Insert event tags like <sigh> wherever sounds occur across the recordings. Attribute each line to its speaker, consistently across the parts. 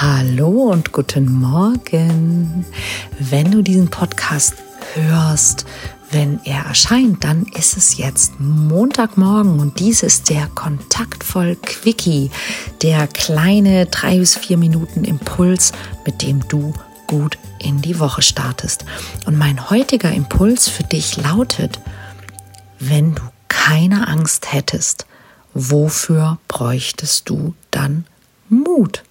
Speaker 1: Hallo und guten Morgen. Wenn du diesen Podcast hörst, wenn er erscheint, dann ist es jetzt Montagmorgen und dies ist der Kontaktvoll Quickie, der kleine drei bis vier Minuten Impuls, mit dem du gut in die Woche startest. Und mein heutiger Impuls für dich lautet, wenn du keine Angst hättest, wofür bräuchtest du dann Mut?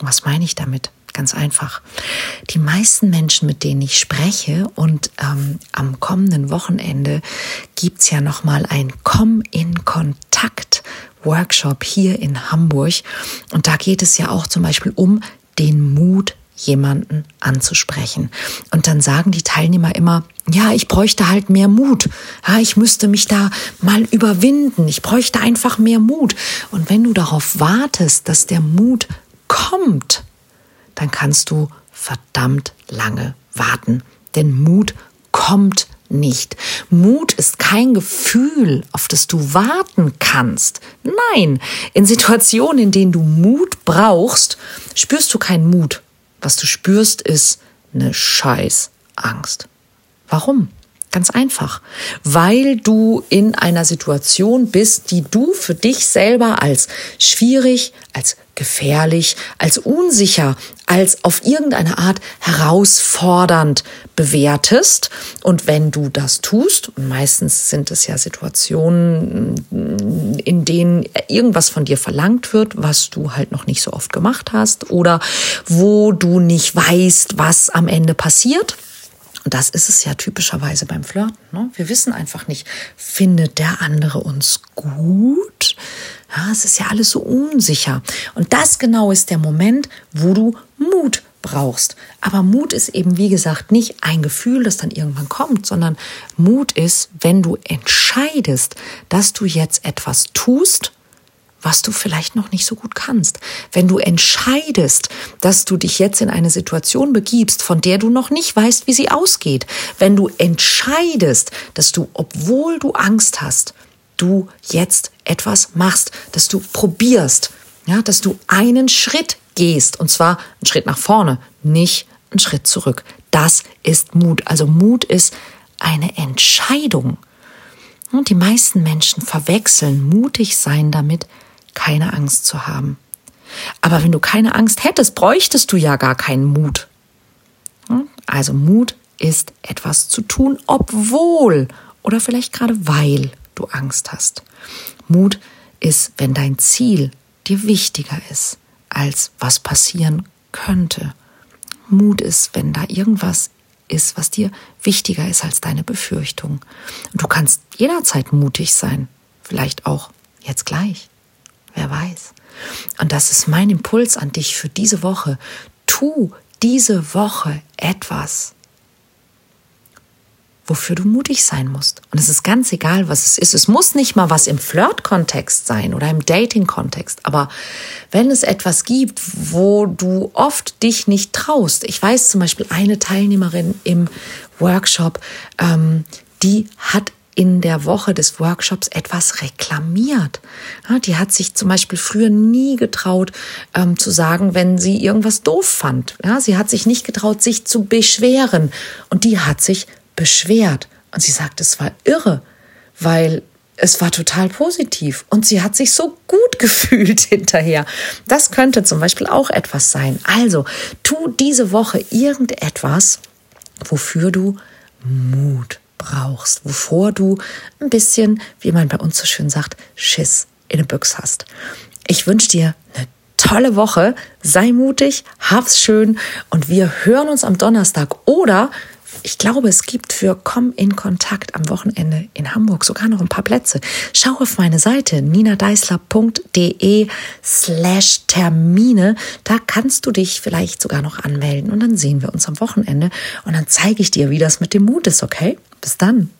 Speaker 1: Was meine ich damit? Ganz einfach. Die meisten Menschen, mit denen ich spreche und ähm, am kommenden Wochenende gibt es ja nochmal ein Komm in Kontakt Workshop hier in Hamburg. Und da geht es ja auch zum Beispiel um den Mut jemanden anzusprechen. Und dann sagen die Teilnehmer immer, ja, ich bräuchte halt mehr Mut. Ja, ich müsste mich da mal überwinden. Ich bräuchte einfach mehr Mut. Und wenn du darauf wartest, dass der Mut kommt, dann kannst du verdammt lange warten. Denn Mut kommt nicht. Mut ist kein Gefühl, auf das du warten kannst. Nein, in Situationen, in denen du Mut brauchst, spürst du keinen Mut. Was du spürst, ist eine scheiß Angst. Warum? Ganz einfach, weil du in einer Situation bist, die du für dich selber als schwierig, als gefährlich, als unsicher, als auf irgendeine Art herausfordernd bewertest. Und wenn du das tust, meistens sind es ja Situationen, in denen irgendwas von dir verlangt wird, was du halt noch nicht so oft gemacht hast oder wo du nicht weißt, was am Ende passiert, und das ist es ja typischerweise beim Flirten. Ne? Wir wissen einfach nicht, findet der andere uns gut? Ja, es ist ja alles so unsicher. Und das genau ist der Moment, wo du Mut brauchst. Aber Mut ist eben, wie gesagt, nicht ein Gefühl, das dann irgendwann kommt, sondern Mut ist, wenn du entscheidest, dass du jetzt etwas tust, was du vielleicht noch nicht so gut kannst. Wenn du entscheidest, dass du dich jetzt in eine Situation begibst, von der du noch nicht weißt, wie sie ausgeht. Wenn du entscheidest, dass du, obwohl du Angst hast, du jetzt etwas machst, dass du probierst, ja, dass du einen Schritt gehst und zwar einen Schritt nach vorne, nicht einen Schritt zurück. Das ist Mut. Also Mut ist eine Entscheidung. Und die meisten Menschen verwechseln mutig sein damit, keine Angst zu haben. Aber wenn du keine Angst hättest, bräuchtest du ja gar keinen Mut. Also Mut ist etwas zu tun, obwohl oder vielleicht gerade weil du Angst hast. Mut ist, wenn dein Ziel dir wichtiger ist, als was passieren könnte. Mut ist, wenn da irgendwas ist, was dir wichtiger ist als deine Befürchtung. Und du kannst jederzeit mutig sein, vielleicht auch jetzt gleich. Wer weiß. Und das ist mein Impuls an dich für diese Woche. Tu diese Woche etwas, wofür du mutig sein musst. Und es ist ganz egal, was es ist. Es muss nicht mal was im Flirt-Kontext sein oder im Dating-Kontext. Aber wenn es etwas gibt, wo du oft dich nicht traust. Ich weiß zum Beispiel eine Teilnehmerin im Workshop, ähm, die hat in der Woche des Workshops etwas reklamiert. Die hat sich zum Beispiel früher nie getraut ähm, zu sagen, wenn sie irgendwas doof fand. Ja, sie hat sich nicht getraut, sich zu beschweren. Und die hat sich beschwert. Und sie sagt, es war irre, weil es war total positiv und sie hat sich so gut <laughs> gefühlt hinterher. Das könnte zum Beispiel auch etwas sein. Also, tu diese Woche irgendetwas, wofür du Mut brauchst, wovor du ein bisschen, wie man bei uns so schön sagt, Schiss in der Büchse hast. Ich wünsche dir eine tolle Woche, sei mutig, hab's schön und wir hören uns am Donnerstag oder ich glaube, es gibt für Komm in Kontakt am Wochenende in Hamburg sogar noch ein paar Plätze. Schau auf meine Seite ninadeisler.de slash Termine. Da kannst du dich vielleicht sogar noch anmelden und dann sehen wir uns am Wochenende und dann zeige ich dir, wie das mit dem Mut ist, okay? Bis dann.